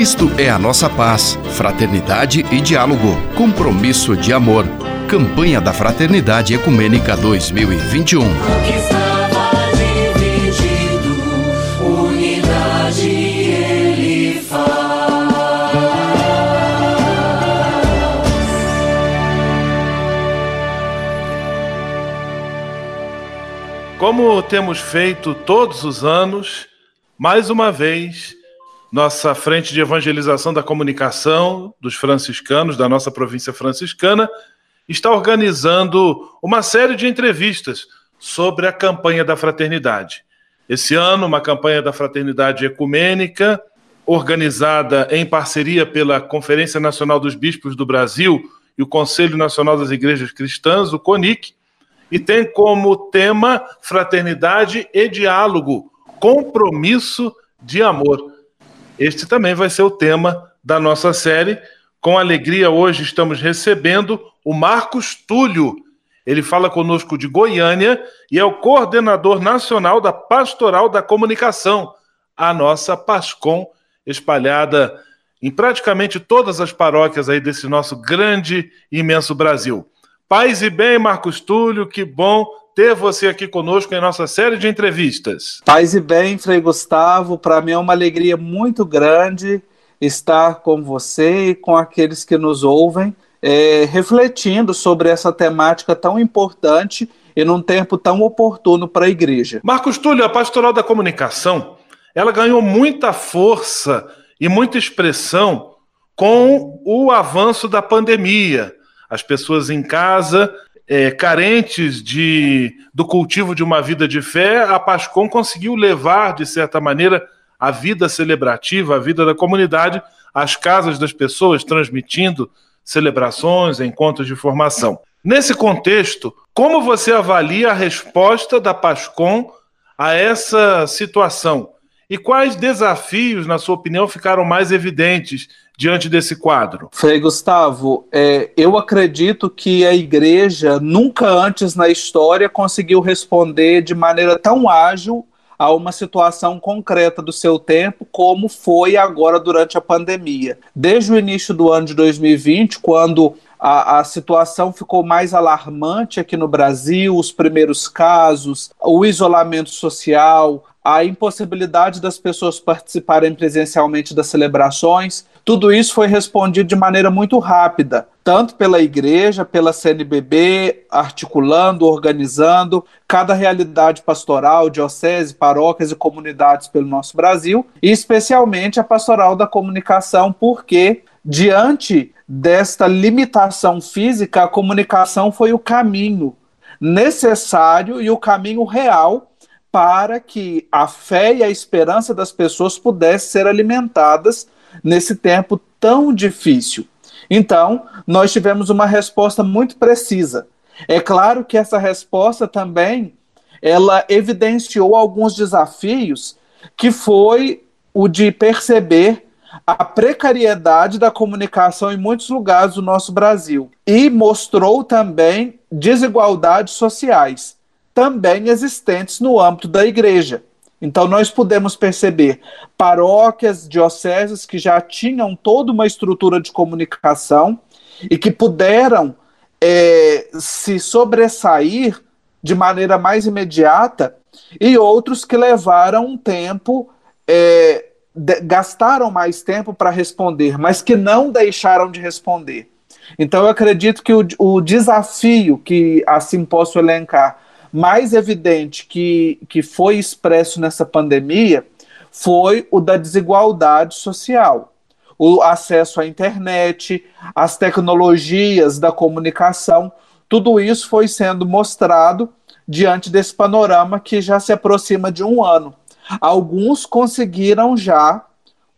Cristo é a nossa paz, fraternidade e diálogo, compromisso de amor. Campanha da Fraternidade Ecumênica 2021. Como temos feito todos os anos, mais uma vez, nossa frente de evangelização da comunicação dos franciscanos, da nossa província franciscana, está organizando uma série de entrevistas sobre a campanha da fraternidade. Esse ano, uma campanha da fraternidade ecumênica, organizada em parceria pela Conferência Nacional dos Bispos do Brasil e o Conselho Nacional das Igrejas Cristãs, o CONIC, e tem como tema fraternidade e diálogo, compromisso de amor. Este também vai ser o tema da nossa série. Com alegria, hoje estamos recebendo o Marcos Túlio. Ele fala conosco de Goiânia e é o coordenador nacional da Pastoral da Comunicação, a nossa PASCOM, espalhada em praticamente todas as paróquias aí desse nosso grande e imenso Brasil. Paz e bem, Marcos Túlio, que bom ter você aqui conosco em nossa série de entrevistas. Paz e bem, Frei Gustavo, para mim é uma alegria muito grande estar com você e com aqueles que nos ouvem, é, refletindo sobre essa temática tão importante e num tempo tão oportuno para a igreja. Marcos Túlio, a pastoral da comunicação, ela ganhou muita força e muita expressão com o avanço da pandemia as pessoas em casa, é, carentes de, do cultivo de uma vida de fé, a Pascom conseguiu levar, de certa maneira, a vida celebrativa, a vida da comunidade, às casas das pessoas, transmitindo celebrações, encontros de formação. Nesse contexto, como você avalia a resposta da Pascom a essa situação? E quais desafios, na sua opinião, ficaram mais evidentes diante desse quadro? Frei Gustavo, é, eu acredito que a igreja nunca antes na história conseguiu responder de maneira tão ágil a uma situação concreta do seu tempo, como foi agora durante a pandemia. Desde o início do ano de 2020, quando a, a, situação ficou mais alarmante aqui no Brasil, os primeiros casos, o isolamento social, a impossibilidade das pessoas participarem presencialmente das celebrações, tudo isso foi respondido de maneira muito rápida, tanto pela igreja, pela CNBB, articulando, organizando cada realidade pastoral, diocese, paróquias e comunidades pelo nosso Brasil, e especialmente a pastoral da comunicação, porque diante desta limitação física, a comunicação foi o caminho necessário e o caminho real para que a fé e a esperança das pessoas pudessem ser alimentadas nesse tempo tão difícil. Então, nós tivemos uma resposta muito precisa. É claro que essa resposta também ela evidenciou alguns desafios, que foi o de perceber a precariedade da comunicação em muitos lugares do nosso Brasil e mostrou também desigualdades sociais também existentes no âmbito da igreja. Então, nós podemos perceber paróquias, dioceses que já tinham toda uma estrutura de comunicação e que puderam é, se sobressair de maneira mais imediata, e outros que levaram um tempo, é, de, gastaram mais tempo para responder, mas que não deixaram de responder. Então, eu acredito que o, o desafio que assim posso elencar mais evidente que, que foi expresso nessa pandemia foi o da desigualdade social. O acesso à internet, as tecnologias da comunicação, tudo isso foi sendo mostrado diante desse panorama que já se aproxima de um ano. Alguns conseguiram já,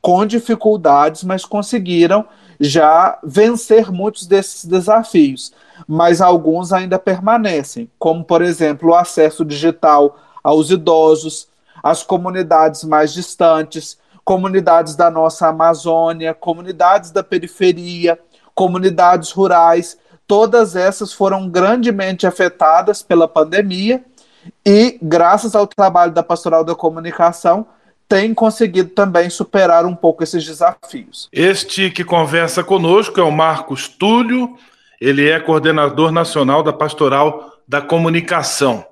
com dificuldades, mas conseguiram já vencer muitos desses desafios mas alguns ainda permanecem, como, por exemplo, o acesso digital aos idosos, às comunidades mais distantes, comunidades da nossa Amazônia, comunidades da periferia, comunidades rurais, todas essas foram grandemente afetadas pela pandemia e, graças ao trabalho da Pastoral da Comunicação, tem conseguido também superar um pouco esses desafios. Este que conversa conosco é o Marcos Túlio, ele é coordenador nacional da Pastoral da Comunicação.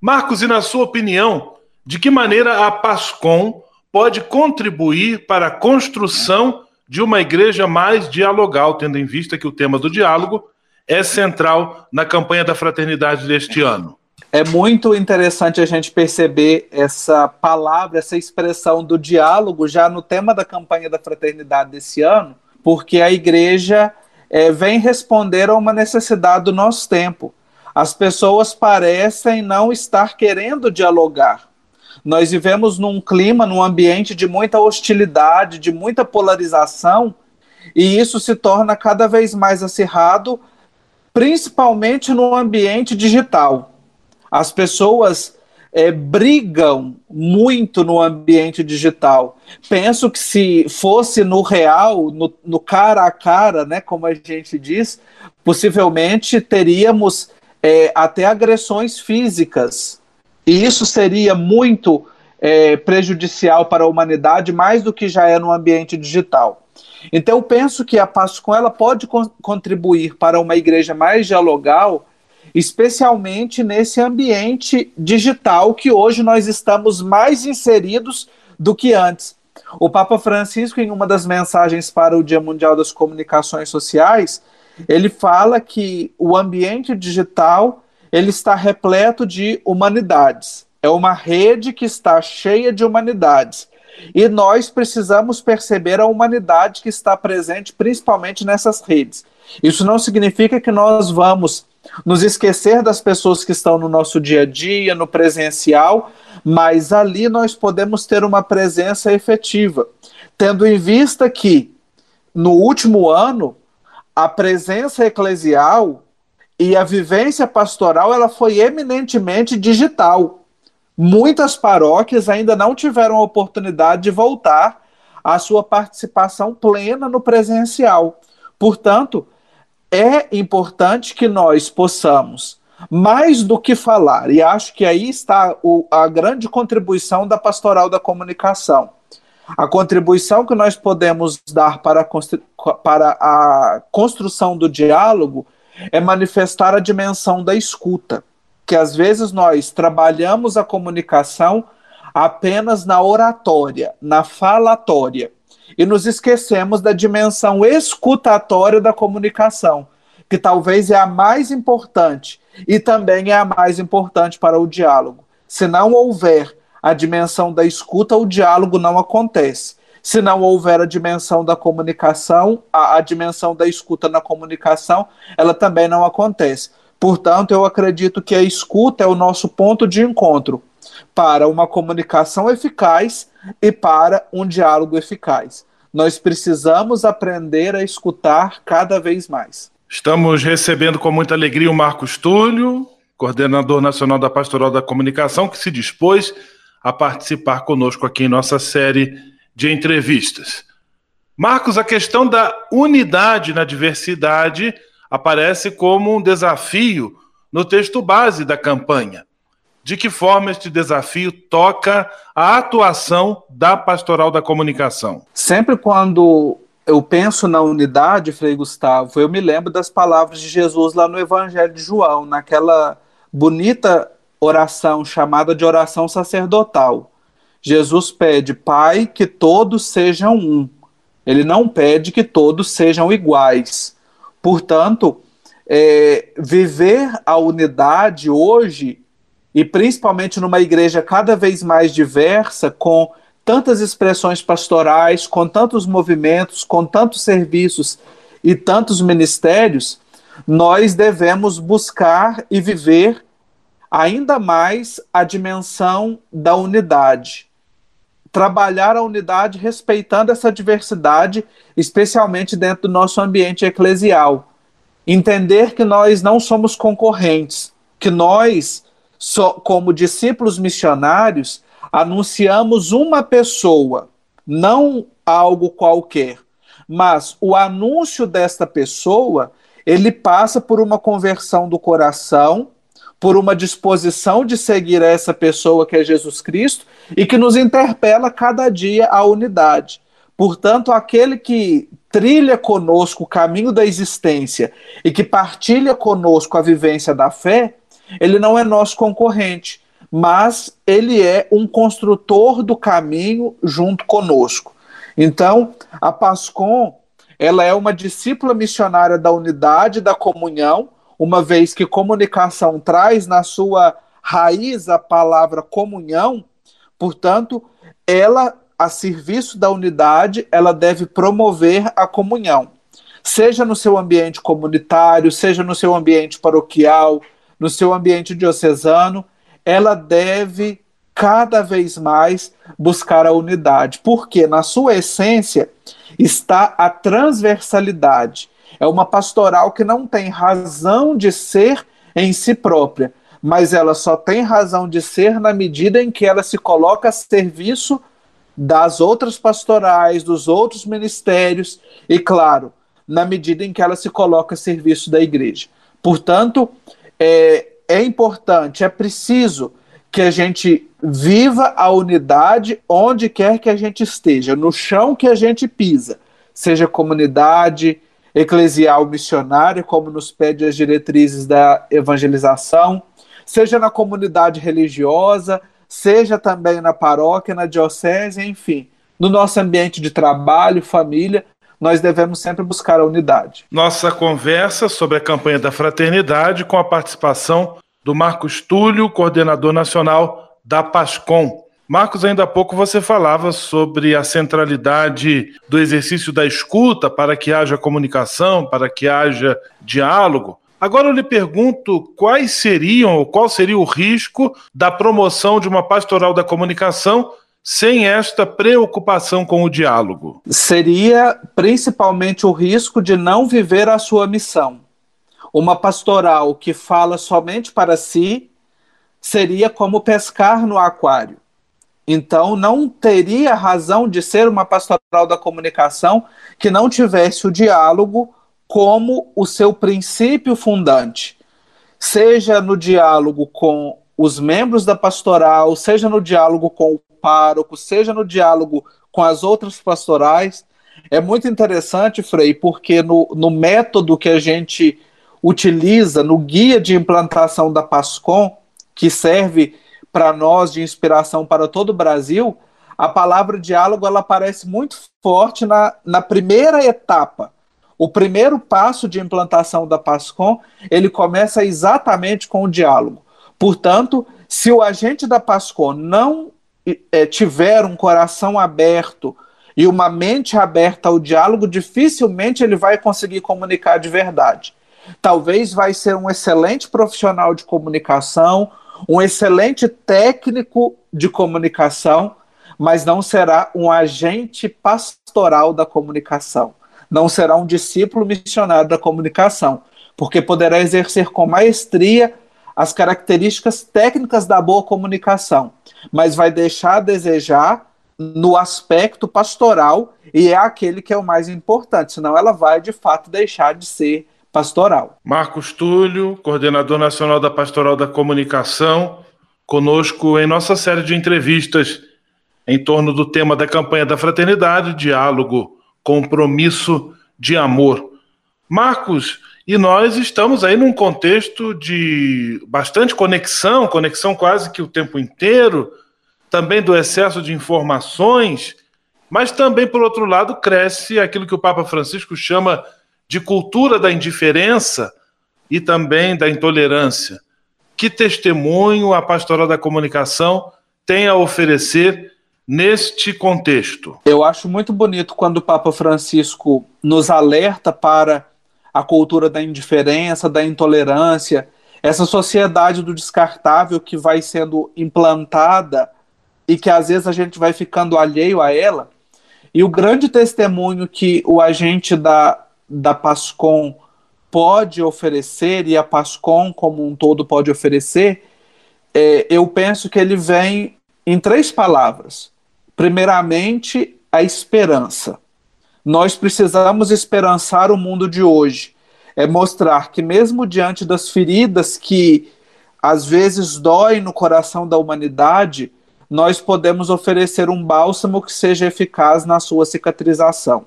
Marcos, e na sua opinião, de que maneira a PASCOM pode contribuir para a construção de uma igreja mais dialogal, tendo em vista que o tema do diálogo é central na campanha da fraternidade deste ano? É muito interessante a gente perceber essa palavra, essa expressão do diálogo já no tema da campanha da fraternidade desse ano, porque a igreja é, vem responder a uma necessidade do nosso tempo. As pessoas parecem não estar querendo dialogar. Nós vivemos num clima, num ambiente de muita hostilidade, de muita polarização, e isso se torna cada vez mais acirrado, principalmente no ambiente digital. As pessoas é, brigam muito no ambiente digital. Penso que se fosse no real, no, no, cara a cara, né, como a gente diz, possivelmente teríamos é, até agressões físicas. E isso seria muito é, prejudicial para a humanidade, mais do que já é no ambiente digital. Então, eu penso que a Pascom ela pode con contribuir para uma igreja mais dialogal especialmente nesse ambiente digital que hoje nós estamos mais inseridos do que antes. O Papa Francisco, em uma das mensagens para o Dia Mundial das Comunicações Sociais, ele fala que o ambiente digital ele está repleto de humanidades. É uma rede que está cheia de humanidades. E nós precisamos perceber a humanidade que está presente principalmente nessas redes. Isso não significa que nós vamos nos esquecer das pessoas que estão no nosso dia a dia, no presencial, mas ali nós podemos ter uma presença efetiva, tendo em vista que no último ano a presença eclesial e a vivência pastoral ela foi eminentemente digital. Muitas paróquias ainda não tiveram a oportunidade de voltar à sua participação plena no presencial. Portanto, é importante que nós possamos, mais do que falar, e acho que aí está o, a grande contribuição da pastoral da comunicação. A contribuição que nós podemos dar para a, para a construção do diálogo é manifestar a dimensão da escuta, que às vezes nós trabalhamos a comunicação apenas na oratória, na falatória e nos esquecemos da dimensão escutatória da comunicação, que talvez é a mais importante e também é a mais importante para o diálogo. Se não houver a dimensão da escuta, o diálogo não acontece. Se não houver a dimensão da comunicação, a, a dimensão da escuta na comunicação, ela também não acontece. Portanto, eu acredito que a escuta é o nosso ponto de encontro para uma comunicação eficaz e para um diálogo eficaz. Nós precisamos aprender a escutar cada vez mais. Estamos recebendo com muita alegria o Marcos Túlio, coordenador nacional da Pastoral da Comunicação, que se dispôs a participar conosco aqui em nossa série de entrevistas. Marcos, a questão da unidade na diversidade aparece como um desafio no texto base da campanha de que forma este desafio toca a atuação da pastoral da comunicação? Sempre quando eu penso na unidade, Frei Gustavo, eu me lembro das palavras de Jesus lá no Evangelho de João, naquela bonita oração chamada de oração sacerdotal. Jesus pede, Pai, que todos sejam um. Ele não pede que todos sejam iguais. Portanto, é, viver a unidade hoje e principalmente numa igreja cada vez mais diversa, com tantas expressões pastorais, com tantos movimentos, com tantos serviços e tantos ministérios, nós devemos buscar e viver ainda mais a dimensão da unidade. Trabalhar a unidade respeitando essa diversidade, especialmente dentro do nosso ambiente eclesial. Entender que nós não somos concorrentes, que nós como discípulos missionários, anunciamos uma pessoa, não algo qualquer, mas o anúncio desta pessoa, ele passa por uma conversão do coração, por uma disposição de seguir essa pessoa que é Jesus Cristo e que nos interpela cada dia à unidade. Portanto, aquele que trilha conosco o caminho da existência e que partilha conosco a vivência da fé, ele não é nosso concorrente, mas ele é um construtor do caminho junto conosco. Então, a Pascom, ela é uma discípula missionária da unidade da comunhão, uma vez que comunicação traz na sua raiz a palavra comunhão, portanto, ela, a serviço da unidade, ela deve promover a comunhão, seja no seu ambiente comunitário, seja no seu ambiente paroquial, no seu ambiente diocesano, ela deve cada vez mais buscar a unidade, porque na sua essência está a transversalidade é uma pastoral que não tem razão de ser em si própria, mas ela só tem razão de ser na medida em que ela se coloca a serviço das outras pastorais, dos outros ministérios e, claro, na medida em que ela se coloca a serviço da igreja. Portanto, é, é importante, é preciso que a gente viva a unidade onde quer que a gente esteja, no chão que a gente pisa, seja comunidade, eclesial missionária, como nos pede as diretrizes da evangelização, seja na comunidade religiosa, seja também na paróquia, na diocese, enfim, no nosso ambiente de trabalho, família, nós devemos sempre buscar a unidade. Nossa conversa sobre a campanha da fraternidade com a participação do Marcos Túlio, coordenador nacional da PASCOM. Marcos, ainda há pouco você falava sobre a centralidade do exercício da escuta para que haja comunicação, para que haja diálogo. Agora eu lhe pergunto quais seriam, ou qual seria o risco da promoção de uma pastoral da comunicação sem esta preocupação com o diálogo? Seria principalmente o risco de não viver a sua missão. Uma pastoral que fala somente para si seria como pescar no aquário. Então, não teria razão de ser uma pastoral da comunicação que não tivesse o diálogo como o seu princípio fundante, seja no diálogo com os membros da pastoral, seja no diálogo com o pároco, seja no diálogo com as outras pastorais. É muito interessante, Frei, porque no, no método que a gente utiliza, no guia de implantação da PASCOM, que serve para nós de inspiração para todo o Brasil, a palavra diálogo ela aparece muito forte na, na primeira etapa. O primeiro passo de implantação da PASCOM, ele começa exatamente com o diálogo. Portanto, se o agente da PASCOM não é, tiver um coração aberto e uma mente aberta ao diálogo, dificilmente ele vai conseguir comunicar de verdade. Talvez vai ser um excelente profissional de comunicação, um excelente técnico de comunicação, mas não será um agente pastoral da comunicação. Não será um discípulo missionário da comunicação, porque poderá exercer com maestria as características técnicas da boa comunicação, mas vai deixar a desejar no aspecto pastoral e é aquele que é o mais importante, senão ela vai de fato deixar de ser pastoral. Marcos Túlio, coordenador nacional da Pastoral da Comunicação, conosco em nossa série de entrevistas em torno do tema da campanha da fraternidade, diálogo, compromisso de amor. Marcos, e nós estamos aí num contexto de bastante conexão, conexão quase que o tempo inteiro, também do excesso de informações, mas também, por outro lado, cresce aquilo que o Papa Francisco chama de cultura da indiferença e também da intolerância. Que testemunho a pastoral da comunicação tem a oferecer neste contexto? Eu acho muito bonito quando o Papa Francisco nos alerta para a cultura da indiferença, da intolerância, essa sociedade do descartável que vai sendo implantada e que às vezes a gente vai ficando alheio a ela. E o grande testemunho que o agente da da PASCOM pode oferecer e a PASCOM como um todo pode oferecer, é, eu penso que ele vem em três palavras. Primeiramente, a esperança. Nós precisamos esperançar o mundo de hoje. É mostrar que, mesmo diante das feridas que às vezes dói no coração da humanidade, nós podemos oferecer um bálsamo que seja eficaz na sua cicatrização.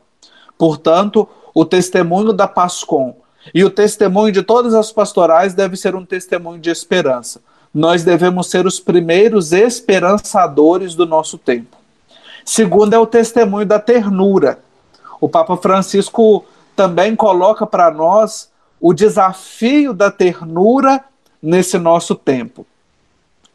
Portanto, o testemunho da Pascom e o testemunho de todas as pastorais deve ser um testemunho de esperança. Nós devemos ser os primeiros esperançadores do nosso tempo. Segundo é o testemunho da ternura. O Papa Francisco também coloca para nós o desafio da ternura nesse nosso tempo.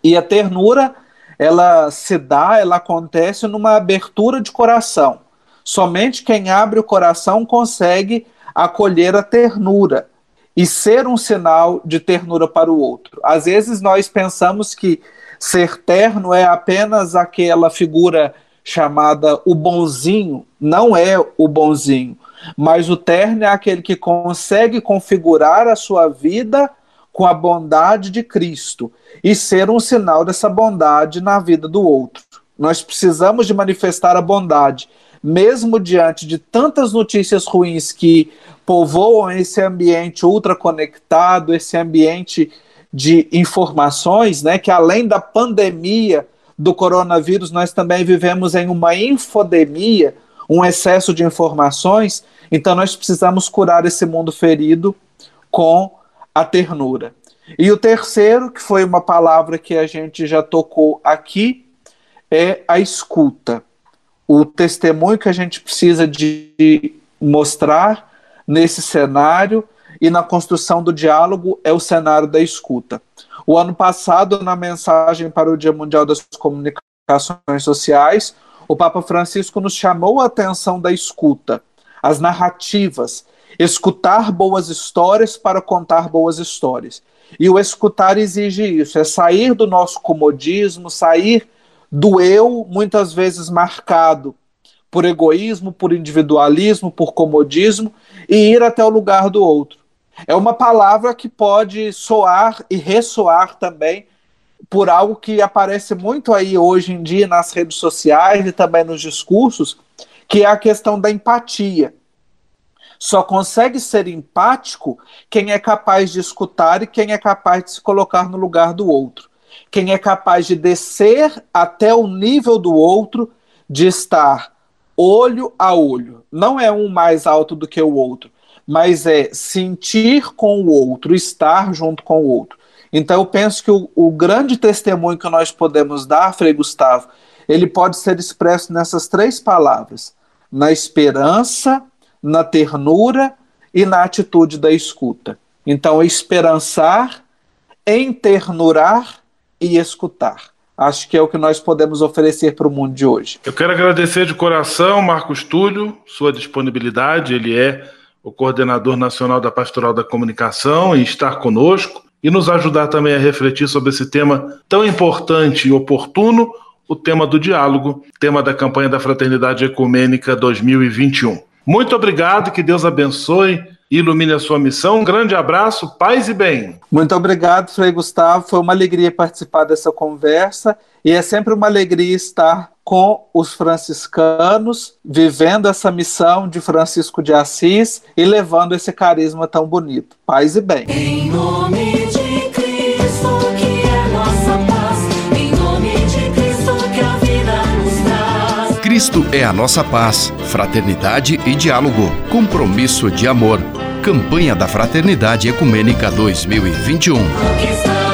E a ternura, ela se dá, ela acontece numa abertura de coração. Somente quem abre o coração consegue acolher a ternura e ser um sinal de ternura para o outro. Às vezes nós pensamos que ser terno é apenas aquela figura chamada o bonzinho, não é o bonzinho, mas o terno é aquele que consegue configurar a sua vida com a bondade de Cristo e ser um sinal dessa bondade na vida do outro. Nós precisamos de manifestar a bondade, mesmo diante de tantas notícias ruins que povoam esse ambiente ultraconectado, esse ambiente de informações, né, que além da pandemia do coronavírus, nós também vivemos em uma infodemia, um excesso de informações, então nós precisamos curar esse mundo ferido com a ternura. E o terceiro, que foi uma palavra que a gente já tocou aqui, é a escuta. O testemunho que a gente precisa de mostrar nesse cenário e na construção do diálogo é o cenário da escuta. O ano passado, na mensagem para o Dia Mundial das Comunicações Sociais, o Papa Francisco nos chamou a atenção da escuta, as narrativas, escutar boas histórias para contar boas histórias. E o escutar exige isso, é sair do nosso comodismo, sair do eu, muitas vezes marcado por egoísmo, por individualismo, por comodismo, e ir até o lugar do outro. É uma palavra que pode soar e ressoar também por algo que aparece muito aí hoje em dia nas redes sociais e também nos discursos, que é a questão da empatia. Só consegue ser empático quem é capaz de escutar e quem é capaz de se colocar no lugar do outro. Quem é capaz de descer até o nível do outro, de estar olho a olho. Não é um mais alto do que o outro, mas é sentir com o outro, estar junto com o outro. Então eu penso que o, o grande testemunho que nós podemos dar, Frei Gustavo, ele pode ser expresso nessas três palavras: na esperança, na ternura e na atitude da escuta. Então, esperançar, enternurar e escutar. Acho que é o que nós podemos oferecer para o mundo de hoje. Eu quero agradecer de coração, Marcos Túlio, sua disponibilidade. Ele é o coordenador nacional da Pastoral da Comunicação em estar conosco e nos ajudar também a refletir sobre esse tema tão importante e oportuno, o tema do diálogo, tema da campanha da Fraternidade Ecumênica 2021. Muito obrigado, que Deus abençoe ilumine a sua missão. Um grande abraço, paz e bem. Muito obrigado, Frei Gustavo. Foi uma alegria participar dessa conversa e é sempre uma alegria estar com os franciscanos, vivendo essa missão de Francisco de Assis e levando esse carisma tão bonito. Paz e bem. Em nome Cristo é a nossa paz, fraternidade e diálogo, compromisso de amor. Campanha da Fraternidade Ecumênica 2021.